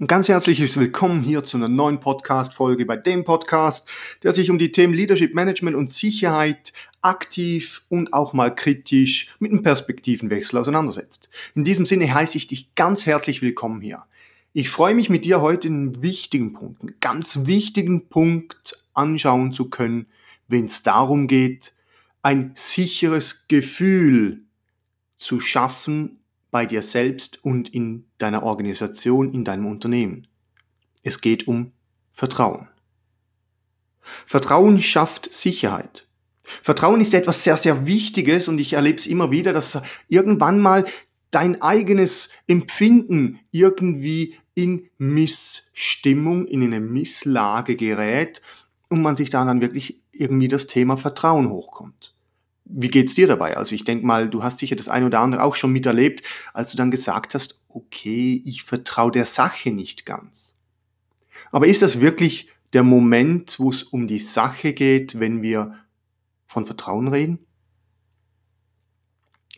Ein ganz herzliches Willkommen hier zu einer neuen Podcast-Folge bei dem Podcast, der sich um die Themen Leadership Management und Sicherheit aktiv und auch mal kritisch mit einem Perspektivenwechsel auseinandersetzt. In diesem Sinne heiße ich dich ganz herzlich willkommen hier. Ich freue mich mit dir heute einen wichtigen Punkt, einen ganz wichtigen Punkt anschauen zu können, wenn es darum geht, ein sicheres Gefühl zu schaffen bei dir selbst und in deiner Organisation, in deinem Unternehmen. Es geht um Vertrauen. Vertrauen schafft Sicherheit. Vertrauen ist etwas sehr, sehr Wichtiges und ich erlebe es immer wieder, dass irgendwann mal dein eigenes Empfinden irgendwie in Missstimmung, in eine Misslage gerät und man sich da dann wirklich irgendwie das Thema Vertrauen hochkommt. Wie geht's dir dabei? Also ich denke mal, du hast sicher das eine oder andere auch schon miterlebt, als du dann gesagt hast, okay, ich vertraue der Sache nicht ganz. Aber ist das wirklich der Moment, wo es um die Sache geht, wenn wir von Vertrauen reden?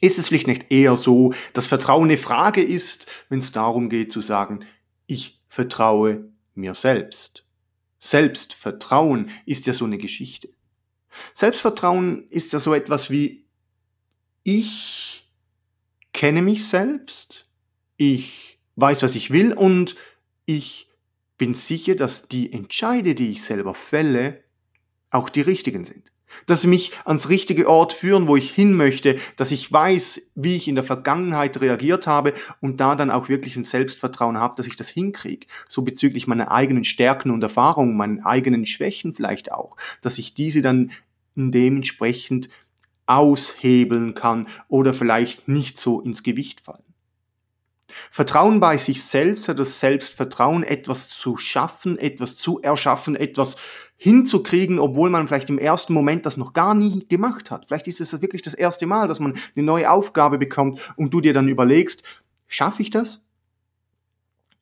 Ist es vielleicht nicht eher so, dass Vertrauen eine Frage ist, wenn es darum geht zu sagen, ich vertraue mir selbst? Selbstvertrauen ist ja so eine Geschichte. Selbstvertrauen ist ja so etwas wie, ich kenne mich selbst, ich weiß, was ich will und ich bin sicher, dass die Entscheide, die ich selber fälle, auch die richtigen sind dass sie mich ans richtige Ort führen, wo ich hin möchte, dass ich weiß, wie ich in der Vergangenheit reagiert habe und da dann auch wirklich ein Selbstvertrauen habe, dass ich das hinkriege. So bezüglich meiner eigenen Stärken und Erfahrungen, meinen eigenen Schwächen vielleicht auch, dass ich diese dann dementsprechend aushebeln kann oder vielleicht nicht so ins Gewicht fallen. Vertrauen bei sich selbst, das Selbstvertrauen, etwas zu schaffen, etwas zu erschaffen, etwas hinzukriegen, obwohl man vielleicht im ersten Moment das noch gar nie gemacht hat. Vielleicht ist es wirklich das erste Mal, dass man eine neue Aufgabe bekommt und du dir dann überlegst, schaffe ich das?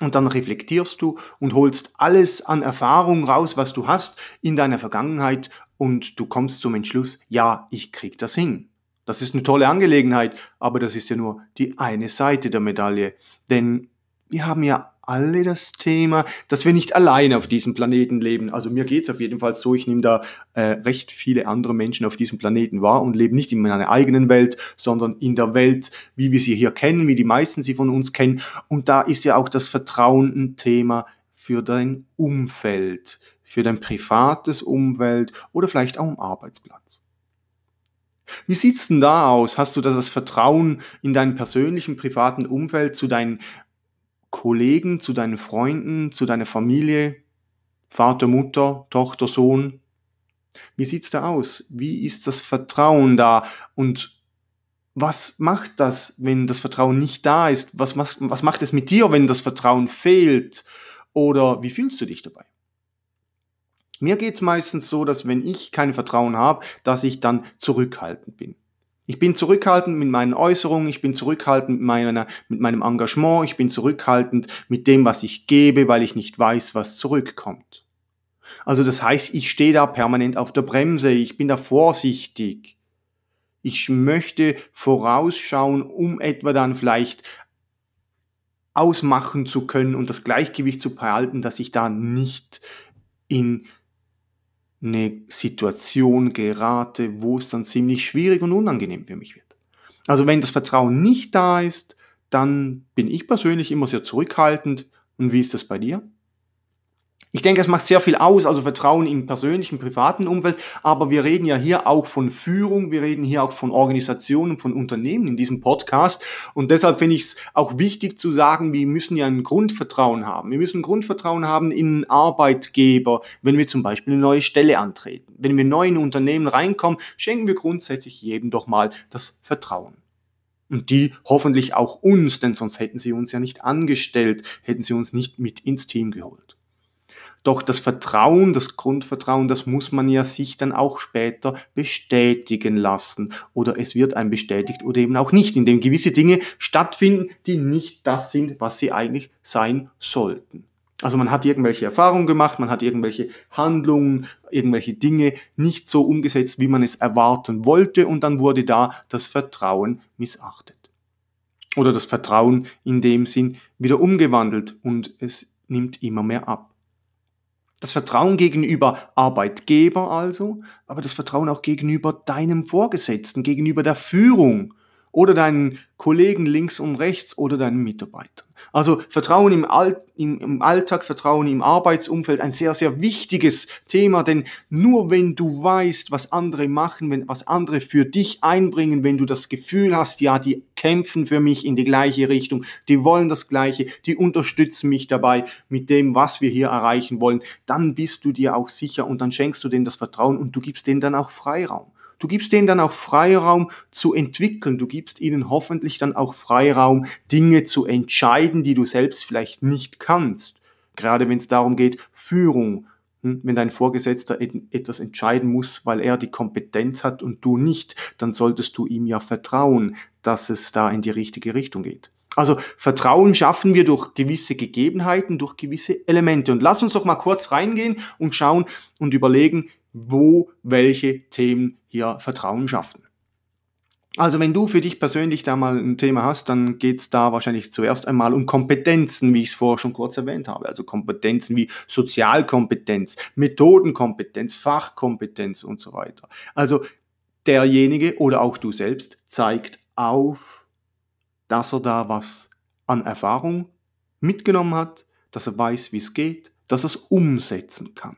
Und dann reflektierst du und holst alles an Erfahrung raus, was du hast in deiner Vergangenheit und du kommst zum Entschluss, ja, ich krieg das hin. Das ist eine tolle Angelegenheit, aber das ist ja nur die eine Seite der Medaille. Denn wir haben ja alle das Thema, dass wir nicht alleine auf diesem Planeten leben. Also mir geht's auf jeden Fall so, ich nehme da äh, recht viele andere Menschen auf diesem Planeten wahr und lebe nicht in meiner eigenen Welt, sondern in der Welt, wie wir sie hier kennen, wie die meisten sie von uns kennen. Und da ist ja auch das Vertrauen ein Thema für dein Umfeld, für dein privates Umfeld oder vielleicht auch im Arbeitsplatz. Wie sieht's denn da aus? Hast du das Vertrauen in deinem persönlichen, privaten Umfeld zu deinen Kollegen, zu deinen Freunden, zu deiner Familie, Vater, Mutter, Tochter, Sohn? Wie sieht's da aus? Wie ist das Vertrauen da? Und was macht das, wenn das Vertrauen nicht da ist? Was macht, was macht es mit dir, wenn das Vertrauen fehlt? Oder wie fühlst du dich dabei? Mir geht's meistens so, dass wenn ich kein Vertrauen habe, dass ich dann zurückhaltend bin. Ich bin zurückhaltend mit meinen Äußerungen, ich bin zurückhaltend mit, meiner, mit meinem Engagement, ich bin zurückhaltend mit dem, was ich gebe, weil ich nicht weiß, was zurückkommt. Also das heißt, ich stehe da permanent auf der Bremse, ich bin da vorsichtig. Ich möchte vorausschauen, um etwa dann vielleicht ausmachen zu können und das Gleichgewicht zu behalten, dass ich da nicht in eine Situation gerate, wo es dann ziemlich schwierig und unangenehm für mich wird. Also wenn das Vertrauen nicht da ist, dann bin ich persönlich immer sehr zurückhaltend. Und wie ist das bei dir? Ich denke, es macht sehr viel aus, also Vertrauen im persönlichen, privaten Umfeld, aber wir reden ja hier auch von Führung, wir reden hier auch von Organisationen, von Unternehmen in diesem Podcast und deshalb finde ich es auch wichtig zu sagen, wir müssen ja ein Grundvertrauen haben. Wir müssen Grundvertrauen haben in Arbeitgeber, wenn wir zum Beispiel eine neue Stelle antreten. Wenn wir neu in Unternehmen reinkommen, schenken wir grundsätzlich jedem doch mal das Vertrauen. Und die hoffentlich auch uns, denn sonst hätten sie uns ja nicht angestellt, hätten sie uns nicht mit ins Team geholt. Doch das Vertrauen, das Grundvertrauen, das muss man ja sich dann auch später bestätigen lassen. Oder es wird einem bestätigt oder eben auch nicht, indem gewisse Dinge stattfinden, die nicht das sind, was sie eigentlich sein sollten. Also man hat irgendwelche Erfahrungen gemacht, man hat irgendwelche Handlungen, irgendwelche Dinge nicht so umgesetzt, wie man es erwarten wollte und dann wurde da das Vertrauen missachtet. Oder das Vertrauen in dem Sinn wieder umgewandelt und es nimmt immer mehr ab. Das Vertrauen gegenüber Arbeitgeber also, aber das Vertrauen auch gegenüber deinem Vorgesetzten, gegenüber der Führung oder deinen Kollegen links und rechts oder deinen Mitarbeitern. Also Vertrauen im, All im, im, Alltag, Vertrauen im Arbeitsumfeld, ein sehr, sehr wichtiges Thema, denn nur wenn du weißt, was andere machen, wenn, was andere für dich einbringen, wenn du das Gefühl hast, ja, die kämpfen für mich in die gleiche Richtung, die wollen das Gleiche, die unterstützen mich dabei mit dem, was wir hier erreichen wollen, dann bist du dir auch sicher und dann schenkst du denen das Vertrauen und du gibst denen dann auch Freiraum. Du gibst denen dann auch Freiraum zu entwickeln. Du gibst ihnen hoffentlich dann auch Freiraum, Dinge zu entscheiden, die du selbst vielleicht nicht kannst. Gerade wenn es darum geht, Führung. Hm, wenn dein Vorgesetzter etwas entscheiden muss, weil er die Kompetenz hat und du nicht, dann solltest du ihm ja vertrauen, dass es da in die richtige Richtung geht. Also Vertrauen schaffen wir durch gewisse Gegebenheiten, durch gewisse Elemente. Und lass uns doch mal kurz reingehen und schauen und überlegen, wo welche Themen hier Vertrauen schaffen. Also wenn du für dich persönlich da mal ein Thema hast, dann geht's da wahrscheinlich zuerst einmal um Kompetenzen, wie ich es vorher schon kurz erwähnt habe. Also Kompetenzen wie Sozialkompetenz, Methodenkompetenz, Fachkompetenz und so weiter. Also derjenige oder auch du selbst zeigt auf, dass er da was an Erfahrung mitgenommen hat, dass er weiß, wie es geht, dass er es umsetzen kann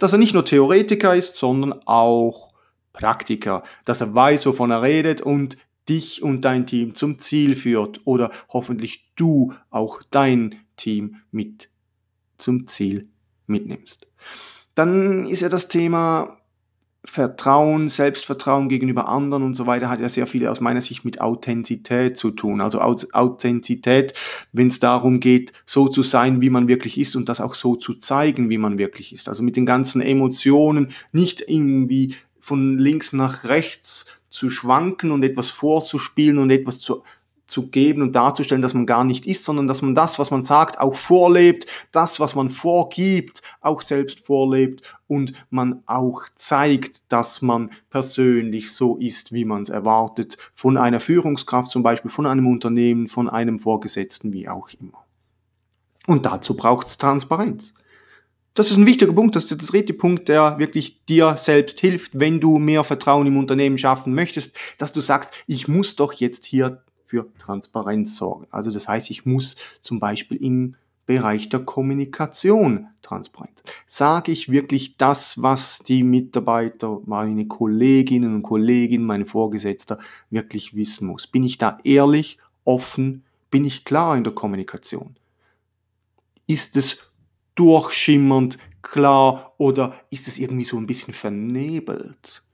dass er nicht nur Theoretiker ist, sondern auch Praktiker, dass er weiß, wovon er redet und dich und dein Team zum Ziel führt oder hoffentlich du auch dein Team mit zum Ziel mitnimmst. Dann ist ja das Thema Vertrauen, Selbstvertrauen gegenüber anderen und so weiter hat ja sehr viel aus meiner Sicht mit Authentizität zu tun. Also Authentizität, wenn es darum geht, so zu sein, wie man wirklich ist und das auch so zu zeigen, wie man wirklich ist. Also mit den ganzen Emotionen nicht irgendwie von links nach rechts zu schwanken und etwas vorzuspielen und etwas zu zu geben und darzustellen, dass man gar nicht ist, sondern dass man das, was man sagt, auch vorlebt, das, was man vorgibt, auch selbst vorlebt und man auch zeigt, dass man persönlich so ist, wie man es erwartet, von einer Führungskraft zum Beispiel, von einem Unternehmen, von einem Vorgesetzten, wie auch immer. Und dazu braucht es Transparenz. Das ist ein wichtiger Punkt, das ist der dritte Punkt, der wirklich dir selbst hilft, wenn du mehr Vertrauen im Unternehmen schaffen möchtest, dass du sagst, ich muss doch jetzt hier für Transparenz sorgen. Also das heißt, ich muss zum Beispiel im Bereich der Kommunikation transparent. Sage ich wirklich das, was die Mitarbeiter, meine Kolleginnen und Kollegen, meine Vorgesetzter wirklich wissen muss? Bin ich da ehrlich, offen? Bin ich klar in der Kommunikation? Ist es durchschimmernd klar oder ist es irgendwie so ein bisschen vernebelt?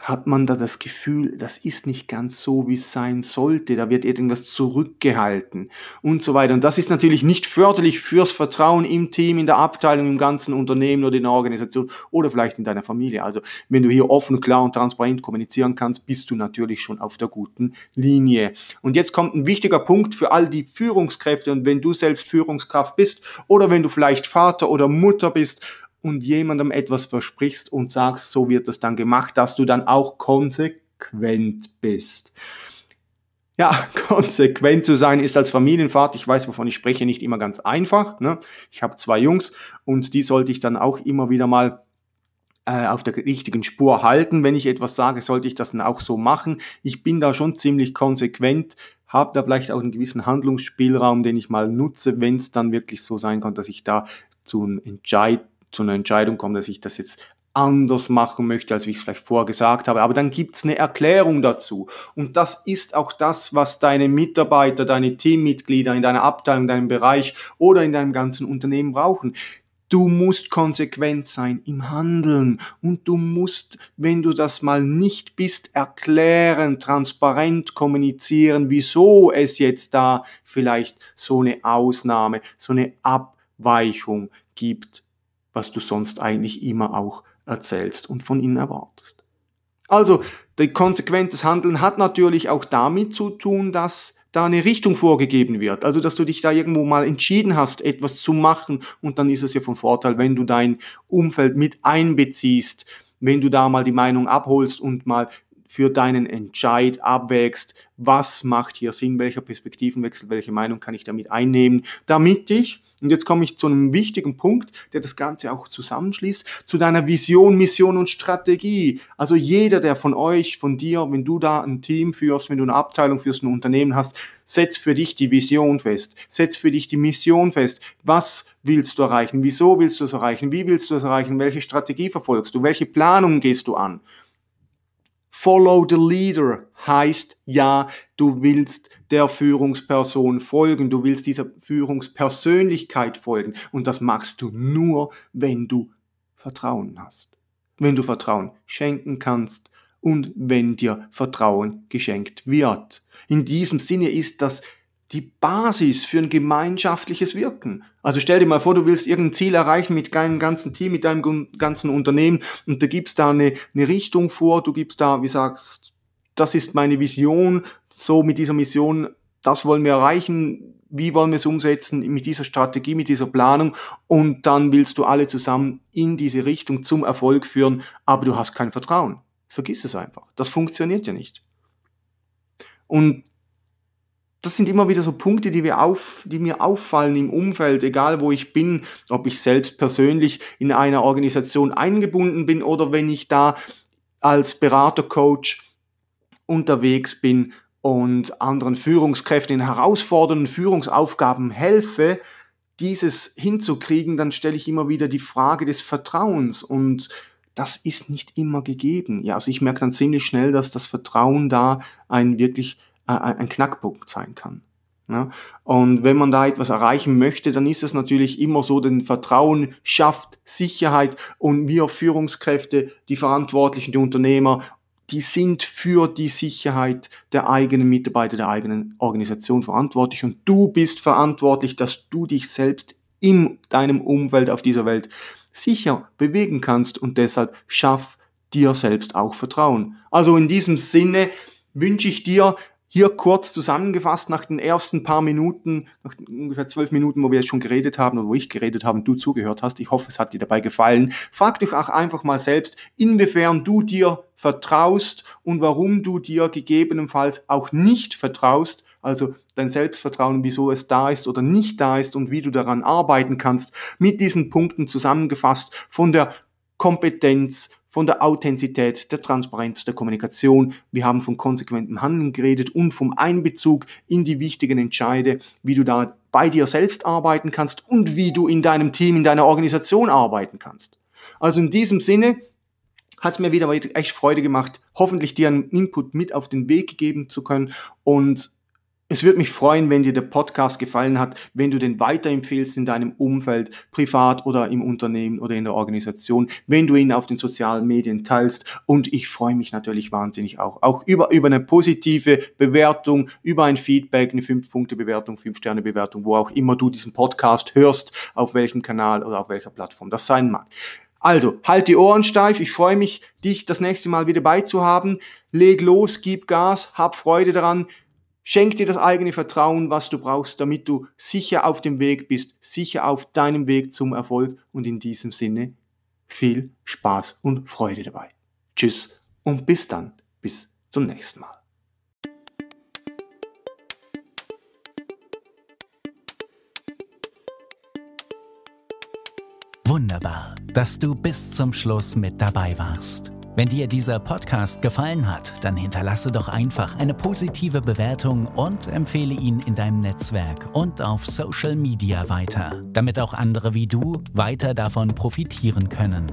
Hat man da das Gefühl, das ist nicht ganz so, wie es sein sollte, da wird irgendwas zurückgehalten und so weiter. Und das ist natürlich nicht förderlich fürs Vertrauen im Team, in der Abteilung, im ganzen Unternehmen oder in der Organisation oder vielleicht in deiner Familie. Also wenn du hier offen, klar und transparent kommunizieren kannst, bist du natürlich schon auf der guten Linie. Und jetzt kommt ein wichtiger Punkt für all die Führungskräfte und wenn du selbst Führungskraft bist oder wenn du vielleicht Vater oder Mutter bist und jemandem etwas versprichst und sagst, so wird das dann gemacht, dass du dann auch konsequent bist. Ja, konsequent zu sein ist als Familienvater, ich weiß, wovon ich spreche, nicht immer ganz einfach. Ne? Ich habe zwei Jungs und die sollte ich dann auch immer wieder mal äh, auf der richtigen Spur halten. Wenn ich etwas sage, sollte ich das dann auch so machen. Ich bin da schon ziemlich konsequent, habe da vielleicht auch einen gewissen Handlungsspielraum, den ich mal nutze, wenn es dann wirklich so sein kann, dass ich da zu, einem Entscheid, zu einer Entscheidung komme, dass ich das jetzt anders machen möchte, als ich es vielleicht vorher gesagt habe. Aber dann gibt es eine Erklärung dazu. Und das ist auch das, was deine Mitarbeiter, deine Teammitglieder in deiner Abteilung, in deinem Bereich oder in deinem ganzen Unternehmen brauchen. Du musst konsequent sein im Handeln und du musst, wenn du das mal nicht bist, erklären, transparent kommunizieren, wieso es jetzt da vielleicht so eine Ausnahme, so eine Abweichung gibt, was du sonst eigentlich immer auch erzählst und von ihnen erwartest. Also, konsequentes Handeln hat natürlich auch damit zu tun, dass da eine Richtung vorgegeben wird. Also, dass du dich da irgendwo mal entschieden hast, etwas zu machen und dann ist es ja von Vorteil, wenn du dein Umfeld mit einbeziehst, wenn du da mal die Meinung abholst und mal für deinen Entscheid abwägst, was macht hier Sinn, welcher Perspektivenwechsel, welche Meinung kann ich damit einnehmen, damit ich, und jetzt komme ich zu einem wichtigen Punkt, der das Ganze auch zusammenschließt, zu deiner Vision, Mission und Strategie. Also jeder, der von euch, von dir, wenn du da ein Team führst, wenn du eine Abteilung führst, ein Unternehmen hast, setz für dich die Vision fest, setz für dich die Mission fest. Was willst du erreichen? Wieso willst du es erreichen? Wie willst du es erreichen? Welche Strategie verfolgst du? Welche Planungen gehst du an? Follow the leader heißt ja, du willst der Führungsperson folgen, du willst dieser Führungspersönlichkeit folgen und das machst du nur, wenn du Vertrauen hast. Wenn du Vertrauen schenken kannst und wenn dir Vertrauen geschenkt wird. In diesem Sinne ist das die Basis für ein gemeinschaftliches Wirken. Also stell dir mal vor, du willst irgendein Ziel erreichen mit deinem ganzen Team, mit deinem ganzen Unternehmen und du gibst da eine, eine Richtung vor, du gibst da, wie sagst, das ist meine Vision, so mit dieser Mission, das wollen wir erreichen, wie wollen wir es umsetzen mit dieser Strategie, mit dieser Planung und dann willst du alle zusammen in diese Richtung zum Erfolg führen, aber du hast kein Vertrauen. Vergiss es einfach. Das funktioniert ja nicht. Und das sind immer wieder so Punkte, die, auf, die mir auffallen im Umfeld, egal wo ich bin, ob ich selbst persönlich in einer Organisation eingebunden bin oder wenn ich da als Beratercoach unterwegs bin und anderen Führungskräften in herausfordernden Führungsaufgaben helfe, dieses hinzukriegen, dann stelle ich immer wieder die Frage des Vertrauens und das ist nicht immer gegeben. Ja, also ich merke dann ziemlich schnell, dass das Vertrauen da ein wirklich ein Knackpunkt sein kann. Ja? Und wenn man da etwas erreichen möchte, dann ist es natürlich immer so, denn Vertrauen schafft Sicherheit und wir Führungskräfte, die Verantwortlichen, die Unternehmer, die sind für die Sicherheit der eigenen Mitarbeiter, der eigenen Organisation verantwortlich und du bist verantwortlich, dass du dich selbst in deinem Umfeld auf dieser Welt sicher bewegen kannst und deshalb schaff dir selbst auch Vertrauen. Also in diesem Sinne wünsche ich dir hier kurz zusammengefasst nach den ersten paar Minuten, nach ungefähr zwölf Minuten, wo wir jetzt schon geredet haben oder wo ich geredet habe und du zugehört hast. Ich hoffe, es hat dir dabei gefallen. Frag dich auch einfach mal selbst, inwiefern du dir vertraust und warum du dir gegebenenfalls auch nicht vertraust. Also dein Selbstvertrauen, wieso es da ist oder nicht da ist und wie du daran arbeiten kannst. Mit diesen Punkten zusammengefasst von der Kompetenz, von der Authentizität, der Transparenz, der Kommunikation. Wir haben von konsequentem Handeln geredet und vom Einbezug in die wichtigen Entscheide, wie du da bei dir selbst arbeiten kannst und wie du in deinem Team, in deiner Organisation arbeiten kannst. Also in diesem Sinne hat es mir wieder echt Freude gemacht, hoffentlich dir einen Input mit auf den Weg geben zu können und es würde mich freuen, wenn dir der Podcast gefallen hat, wenn du den weiterempfehlst in deinem Umfeld, privat oder im Unternehmen oder in der Organisation, wenn du ihn auf den sozialen Medien teilst. Und ich freue mich natürlich wahnsinnig auch, auch über, über eine positive Bewertung, über ein Feedback, eine 5-Punkte-Bewertung, 5-Sterne-Bewertung, wo auch immer du diesen Podcast hörst, auf welchem Kanal oder auf welcher Plattform das sein mag. Also, halt die Ohren steif. Ich freue mich, dich das nächste Mal wieder beizuhaben. Leg los, gib Gas, hab Freude daran. Schenk dir das eigene Vertrauen, was du brauchst, damit du sicher auf dem Weg bist, sicher auf deinem Weg zum Erfolg und in diesem Sinne viel Spaß und Freude dabei. Tschüss und bis dann, bis zum nächsten Mal. Wunderbar, dass du bis zum Schluss mit dabei warst. Wenn dir dieser Podcast gefallen hat, dann hinterlasse doch einfach eine positive Bewertung und empfehle ihn in deinem Netzwerk und auf Social Media weiter, damit auch andere wie du weiter davon profitieren können.